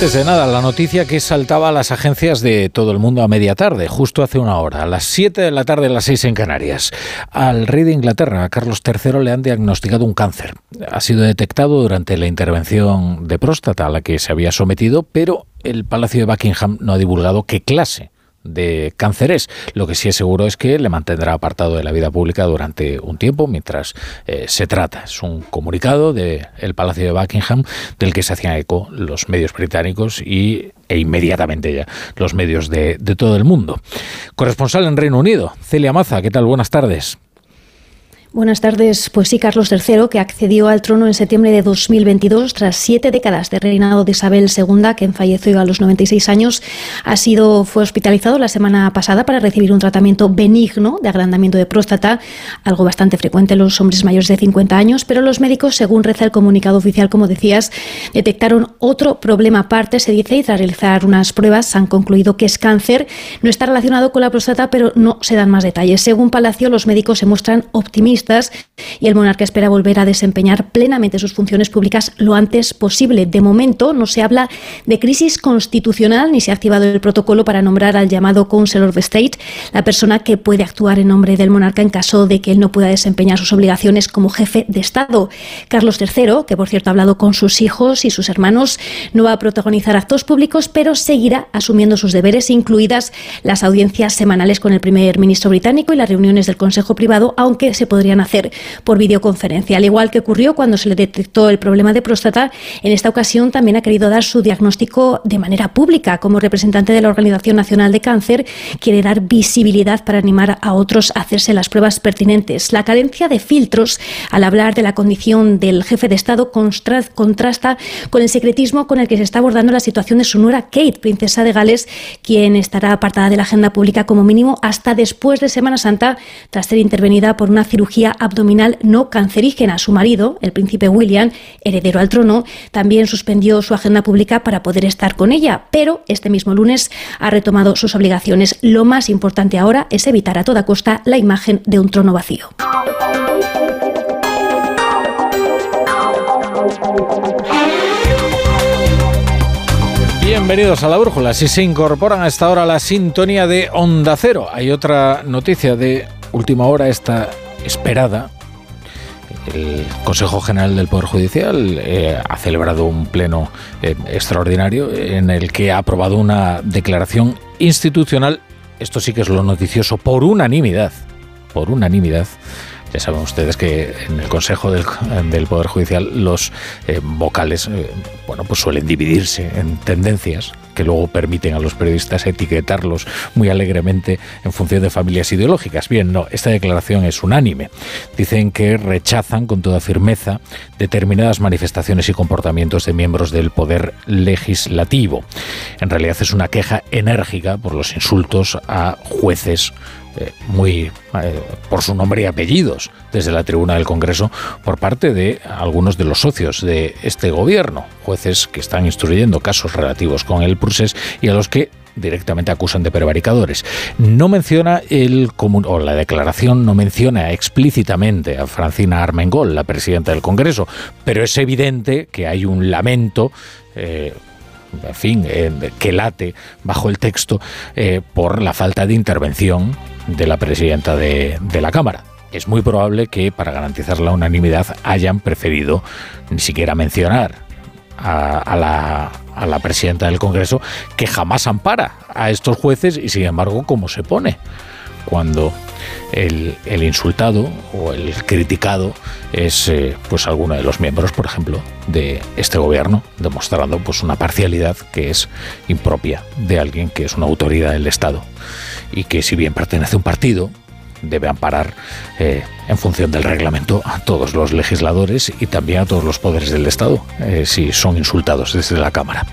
Antes de nada, la noticia que saltaba a las agencias de todo el mundo a media tarde, justo hace una hora, a las 7 de la tarde, a las 6 en Canarias. Al rey de Inglaterra, a Carlos III, le han diagnosticado un cáncer. Ha sido detectado durante la intervención de próstata a la que se había sometido, pero el Palacio de Buckingham no ha divulgado qué clase de cánceres. Lo que sí es seguro es que le mantendrá apartado de la vida pública durante un tiempo mientras eh, se trata. Es un comunicado del Palacio de Buckingham del que se hacían eco los medios británicos y, e inmediatamente ya los medios de, de todo el mundo. Corresponsal en Reino Unido, Celia Maza, ¿qué tal? Buenas tardes. Buenas tardes. Pues sí, Carlos III, que accedió al trono en septiembre de 2022 tras siete décadas de reinado de Isabel II, que falleció a los 96 años, ha sido fue hospitalizado la semana pasada para recibir un tratamiento benigno de agrandamiento de próstata, algo bastante frecuente en los hombres mayores de 50 años, pero los médicos, según reza el comunicado oficial, como decías, detectaron otro problema aparte, se dice, y tras realizar unas pruebas han concluido que es cáncer. No está relacionado con la próstata, pero no se dan más detalles. Según Palacio, los médicos se muestran optimistas y el monarca espera volver a desempeñar plenamente sus funciones públicas lo antes posible. De momento no se habla de crisis constitucional ni se ha activado el protocolo para nombrar al llamado Council of State, la persona que puede actuar en nombre del monarca en caso de que él no pueda desempeñar sus obligaciones como jefe de Estado. Carlos III, que por cierto ha hablado con sus hijos y sus hermanos, no va a protagonizar actos públicos, pero seguirá asumiendo sus deberes, incluidas las audiencias semanales con el primer ministro británico y las reuniones del Consejo Privado, aunque se podría hacer por videoconferencia. Al igual que ocurrió cuando se le detectó el problema de próstata, en esta ocasión también ha querido dar su diagnóstico de manera pública. Como representante de la Organización Nacional de Cáncer, quiere dar visibilidad para animar a otros a hacerse las pruebas pertinentes. La carencia de filtros al hablar de la condición del jefe de Estado contrasta con el secretismo con el que se está abordando la situación de su nuera Kate, princesa de Gales, quien estará apartada de la agenda pública como mínimo hasta después de Semana Santa, tras ser intervenida por una cirugía abdominal no cancerígena. Su marido, el príncipe William, heredero al trono, también suspendió su agenda pública para poder estar con ella, pero este mismo lunes ha retomado sus obligaciones. Lo más importante ahora es evitar a toda costa la imagen de un trono vacío. Bienvenidos a la Brújula. Si se incorporan a esta hora la sintonía de Onda Cero, hay otra noticia de última hora, esta esperada, el Consejo General del Poder Judicial eh, ha celebrado un pleno eh, extraordinario en el que ha aprobado una declaración institucional, esto sí que es lo noticioso, por unanimidad, por unanimidad. Ya saben ustedes que en el Consejo del, Poder Judicial los eh, vocales bueno, pues suelen dividirse en tendencias que luego permiten a los periodistas etiquetarlos muy alegremente en función de familias ideológicas. Bien, no, esta declaración es unánime. Dicen que rechazan con toda firmeza determinadas manifestaciones y comportamientos de miembros del poder legislativo. En realidad es una queja enérgica por los insultos a jueces eh, muy eh, por su nombre y apellidos desde la tribuna del Congreso por parte de algunos de los socios de este gobierno, jueces que están instruyendo casos relativos con el Prusés y a los que directamente acusan de prevaricadores. No menciona el o la declaración no menciona explícitamente a Francina Armengol, la presidenta del Congreso, pero es evidente que hay un lamento eh, en fin, que late bajo el texto por la falta de intervención de la presidenta de, la Cámara. Es muy probable que para garantizar la unanimidad hayan preferido ni siquiera mencionar a, la, a, la, presidenta del Congreso, que jamás ampara a estos jueces y sin embargo, ¿cómo se pone? Cuando el, insultado o el criticado es eh, pues alguno de los miembros, por ejemplo, de este gobierno, demostrando pues una parcialidad que es impropia de alguien que es una autoridad del Estado. Y que si bien pertenece a un partido, debe amparar eh, en función del reglamento a todos los legisladores y también a todos los poderes del Estado eh, si son insultados desde la Cámara.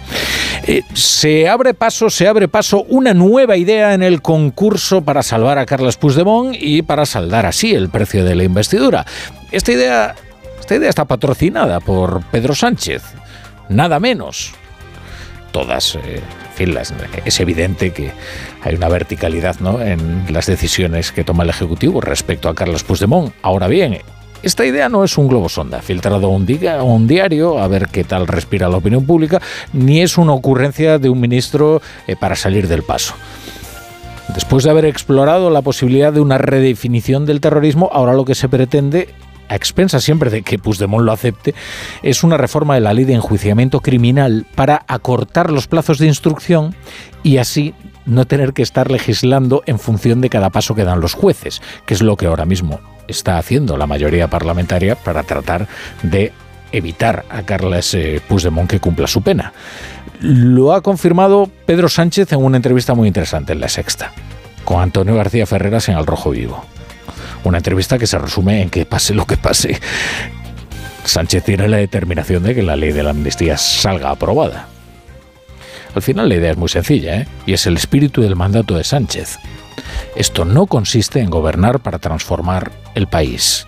Eh, se abre paso, se abre paso una nueva idea en el concurso para salvar a Carles Puigdemont y para saldar así el precio de la investidura. Esta idea, esta idea está patrocinada por Pedro Sánchez, nada menos. Todas es evidente que hay una verticalidad ¿no? en las decisiones que toma el Ejecutivo respecto a Carlos Puigdemont. Ahora bien, Esta idea no es un globo sonda filtrado a un, un diario a ver qué tal respira la opinión pública, ni es una ocurrencia de un ministro eh, para salir del paso. Después de haber explorado la posibilidad de una redefinición del terrorismo, ahora lo que se pretende a expensa siempre de que Puigdemont lo acepte, es una reforma de la ley de enjuiciamiento criminal para acortar los plazos de instrucción y así no tener que estar legislando en función de cada paso que dan los jueces, que es lo que ahora mismo está haciendo la mayoría parlamentaria para tratar de evitar a Carles eh, Puigdemont que cumpla su pena. Lo ha confirmado Pedro Sánchez en una entrevista muy interesante en La Sexta, con Antonio García Ferreras en El Rojo Vivo. Una entrevista que se resume en que pase lo que pase, Sánchez tiene la determinación de que la ley de la amnistía salga aprobada. Al final la idea es muy sencilla, ¿eh? y es el espíritu del mandato de Sánchez. Esto no consiste en gobernar para transformar el país,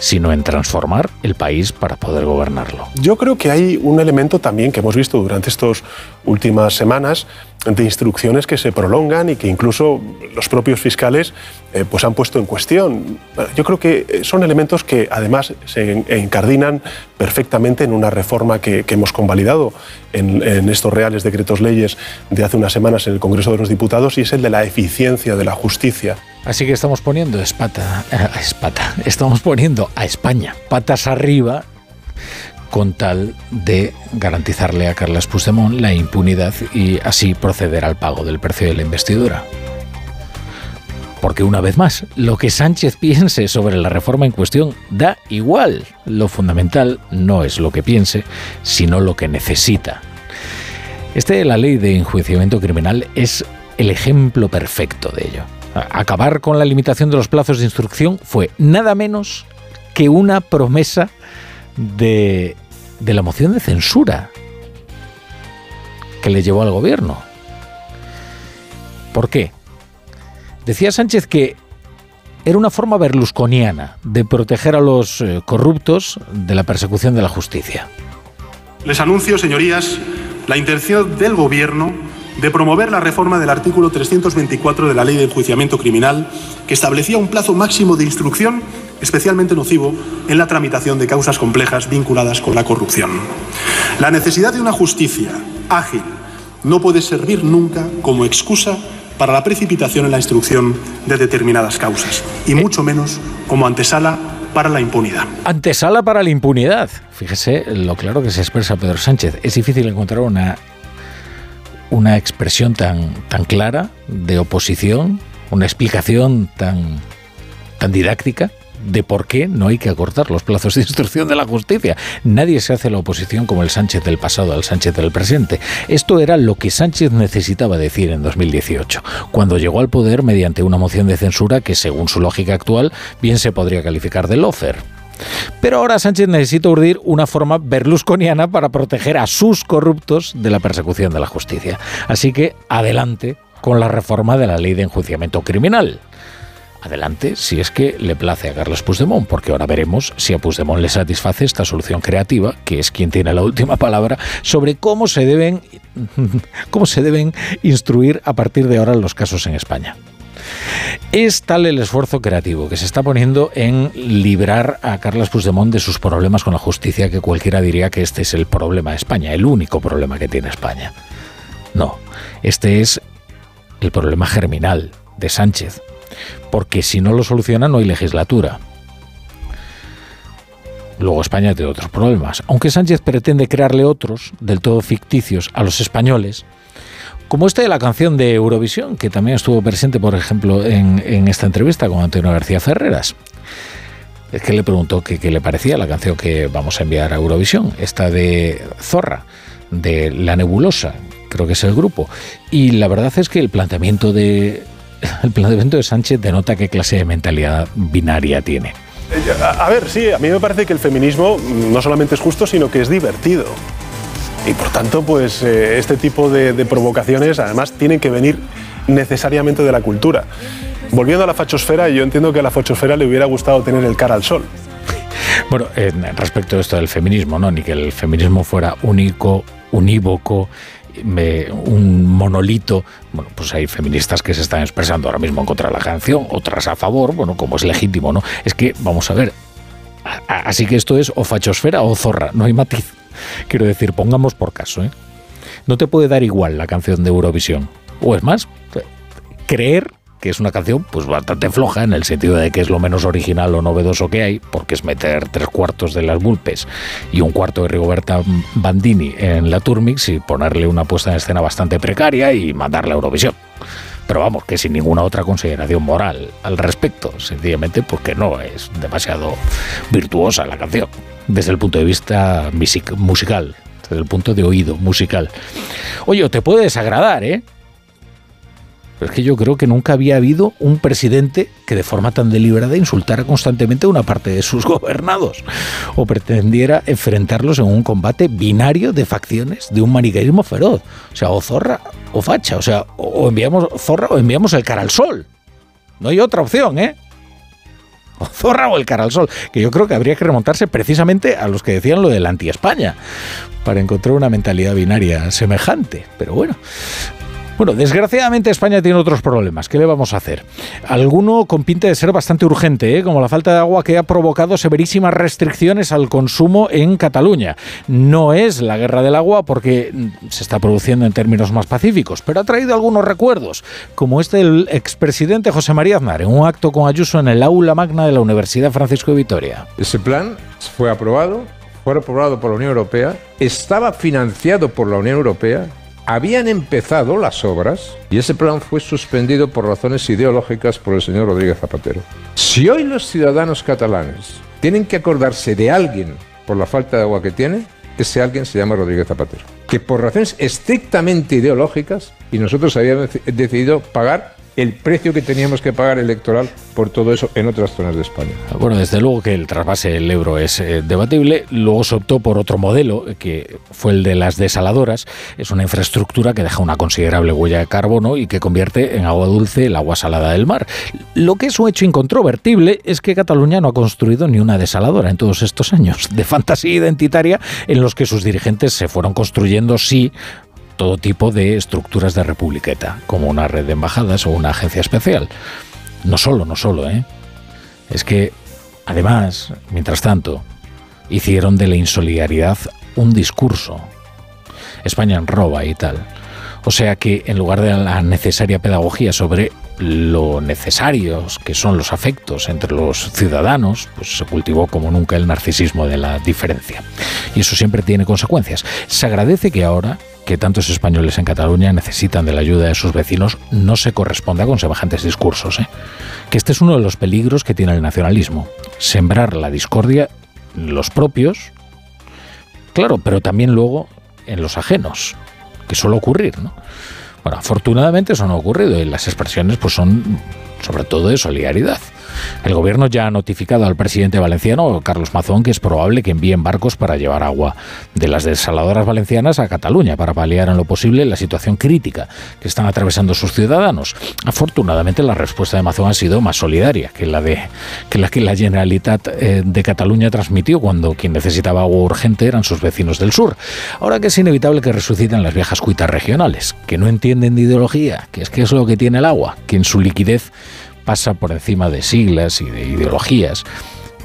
sino en transformar el país para poder gobernarlo. Yo creo que hay un elemento también que hemos visto durante estas últimas semanas de instrucciones que se prolongan y que incluso los propios fiscales eh, pues han puesto en cuestión. Yo creo que eh, son elementos que además se encardinan perfectamente en una reforma que, hemos convalidado en, en, estos reales decretos leyes de hace unas semanas en el Congreso de los Diputados y es el de la eficiencia de la justicia. Así que estamos poniendo espata, eh, espata, estamos poniendo a España patas arriba con tal de garantizarle a Carles Puigdemont la impunidad y así proceder al pago del precio de la investidura. Porque una vez más, lo que Sánchez piense sobre la reforma en cuestión da igual. Lo fundamental no es lo que piense, sino lo que necesita. Este de la ley de enjuiciamiento criminal es el ejemplo perfecto de ello. Acabar con la limitación de los plazos de instrucción fue nada menos que una promesa de, de la moción de censura que le llevó al gobierno. ¿Por qué? Decía Sánchez que era una forma berlusconiana de proteger a los eh, corruptos de la persecución de la justicia. Les anuncio, señorías, la intención del Gobierno de promover la reforma del artículo 324 de la Ley de Enjuiciamiento Criminal, que establecía un plazo máximo de instrucción especialmente nocivo en la tramitación de causas complejas vinculadas con la corrupción. La necesidad de una justicia ágil no puede servir nunca como excusa para la precipitación en la instrucción de determinadas causas, y mucho menos como antesala para la impunidad. Antesala para la impunidad. Fíjese lo claro que se expresa Pedro Sánchez. Es difícil encontrar una, una expresión tan, tan clara de oposición, una explicación tan, tan didáctica de por qué no hay que acortar los plazos de instrucción de la justicia. Nadie se hace la oposición como el Sánchez del pasado al Sánchez del presente. Esto era lo que Sánchez necesitaba decir en 2018, cuando llegó al poder mediante una moción de censura que, según su lógica actual, bien se podría calificar de lofer. Pero ahora Sánchez necesita urdir una forma berlusconiana para proteger a sus corruptos de la persecución de la justicia. Así que adelante con la reforma de la ley de enjuiciamiento criminal adelante si es que le place a Carlos Puigdemont, porque ahora veremos si a Puigdemont le satisface esta solución creativa, que es quien tiene la última palabra, sobre cómo se deben, cómo se deben instruir a partir de ahora los casos en España. Es tal el esfuerzo creativo que se está poniendo en librar a Carlos Puigdemont de sus problemas con la justicia que cualquiera diría que este es el problema de España, el único problema que tiene España. No, este es el problema germinal de Sánchez, porque si no lo soluciona no hay legislatura. Luego España tiene otros problemas. Aunque Sánchez pretende crearle otros, del todo ficticios, a los españoles, como este de la canción de Eurovisión, que también estuvo presente, por ejemplo, en, esta entrevista con Antonio García Ferreras. Es que le preguntó qué le parecía la canción que vamos a enviar a Eurovisión, esta de Zorra, de La Nebulosa, creo que es el grupo. Y la verdad es que el planteamiento de el planteamiento de Sánchez denota qué clase de mentalidad binaria tiene. A, ver, sí, a mí me parece que el feminismo no solamente es justo, sino que es divertido. Y por tanto, pues eh, este tipo de, provocaciones además tienen que venir necesariamente de la cultura. Volviendo a la fachosfera, yo entiendo que a la fachosfera le hubiera gustado tener el cara al sol. Bueno, respecto a esto del feminismo, ¿no? Ni que el feminismo fuera único, unívoco, un monolito. Bueno, pues hay feministas que se están expresando ahora mismo en contra de la canción, otras a favor, bueno, como es legítimo, ¿no? Es que, vamos a ver, Así que esto es o fachosfera o zorra, no hay matiz. Quiero decir, pongamos por caso, ¿eh? No te puede dar igual la canción de Eurovisión. O es más, creer que es una canción pues bastante floja en el sentido de que es lo menos original o novedoso que hay, porque es meter tres cuartos de las Bulpes y un cuarto de Rigoberta Bandini en la Turmix y ponerle una puesta en escena bastante precaria y mandarla a Eurovisión. Pero vamos, que sin ninguna otra consideración moral al respecto, sencillamente porque no es demasiado virtuosa la canción, desde el punto de vista musical, desde el punto de oído musical. Oye, te puede desagradar, ¿eh? Pero es que yo creo que nunca había habido un presidente que de forma tan deliberada insultara constantemente a una parte de sus gobernados o pretendiera enfrentarlos en un combate binario de facciones de un maniqueísmo feroz. O sea, o zorra o facha. O sea, o enviamos zorra o enviamos el cara al sol. No hay otra opción, ¿eh? O zorra o el sol. Que yo creo que habría que remontarse precisamente a los que decían lo del anti-España para encontrar una mentalidad binaria semejante. Pero bueno, bueno, desgraciadamente España tiene otros problemas. ¿Qué le vamos a hacer? Alguno con pinta de ser bastante urgente, ¿eh? como la falta de agua que ha provocado severísimas restricciones al consumo en Cataluña. No es la guerra del agua porque se está produciendo en términos más pacíficos, pero ha traído algunos recuerdos, como este del expresidente José María Aznar en un acto con Ayuso en el aula magna de la Universidad Francisco de Vitoria. Ese plan fue aprobado, fue aprobado por la Unión Europea, estaba financiado por la Unión Europea habían empezado las obras y ese plan fue suspendido por razones ideológicas por el señor Rodríguez Zapatero. Si hoy los ciudadanos catalanes tienen que acordarse de alguien por la falta de agua que tiene, ese alguien se llama Rodríguez Zapatero. Que por razones estrictamente ideológicas, y nosotros habíamos decidido pagar el precio que teníamos que pagar electoral por todo eso en otras zonas de España. Bueno, desde luego que el trasvase del euro es eh, debatible. Luego se optó por otro modelo, que fue el de las desaladoras. Es una infraestructura que deja una considerable huella de carbono y que convierte en agua dulce el agua salada del mar. Lo que es un hecho incontrovertible es que Cataluña no ha construido ni una desaladora en todos estos años de fantasía identitaria en los que sus dirigentes se fueron construyendo, sí, todo tipo de estructuras de republiqueta, como una red de embajadas o una agencia especial. No solo, no solo, ¿eh? Es que, además, mientras tanto, hicieron de la insolidaridad un discurso. España roba y tal. O sea que en lugar de la necesaria pedagogía sobre lo necesarios que son los afectos entre los ciudadanos, pues se cultivó como nunca el narcisismo de la diferencia. Y eso siempre tiene consecuencias. Se agradece que ahora que tantos españoles en Cataluña necesitan de la ayuda de sus vecinos no se corresponda con semejantes discursos. ¿eh? Que este es uno de los peligros que tiene el nacionalismo. Sembrar la discordia en los propios, claro, pero también luego en los ajenos, que suele ocurrir. ¿no? Bueno, afortunadamente eso no ha ocurrido y las expresiones pues son sobre todo de solidaridad. El gobierno ya ha notificado al presidente valenciano, Carlos Mazón, que es probable que envíen barcos para llevar agua de las desaladoras valencianas a Cataluña para paliar en lo posible la situación crítica que están atravesando sus ciudadanos. Afortunadamente, la respuesta de Mazón ha sido más solidaria que la, de, que, la que la Generalitat eh, de Cataluña transmitió cuando quien necesitaba agua urgente eran sus vecinos del sur. Ahora que es inevitable que resuciten las viejas cuitas regionales, que no entienden de ideología, que es que es lo que tiene el agua, que en su liquidez pasa por encima de siglas y de ideologías.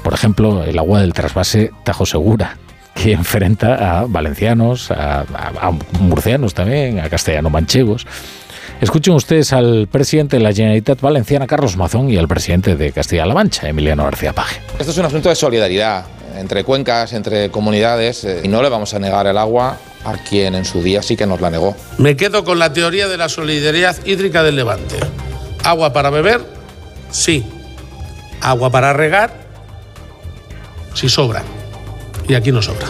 Por ejemplo, el agua del trasvase Tajo Segura, que enfrenta a valencianos, a, murcianos también, a castellano-manchegos. Escuchen ustedes al presidente de la Generalitat Valenciana, Carlos Mazón, y al presidente de Castilla-La Mancha, Emiliano García Paje. Esto es un asunto de solidaridad entre cuencas, entre comunidades, eh, y no le vamos a negar el agua a quien en su día sí que nos la negó. Me quedo con la teoría de la solidaridad hídrica del Levante. Agua para beber Sí. Agua para regar, si sobra. Y aquí no sobra.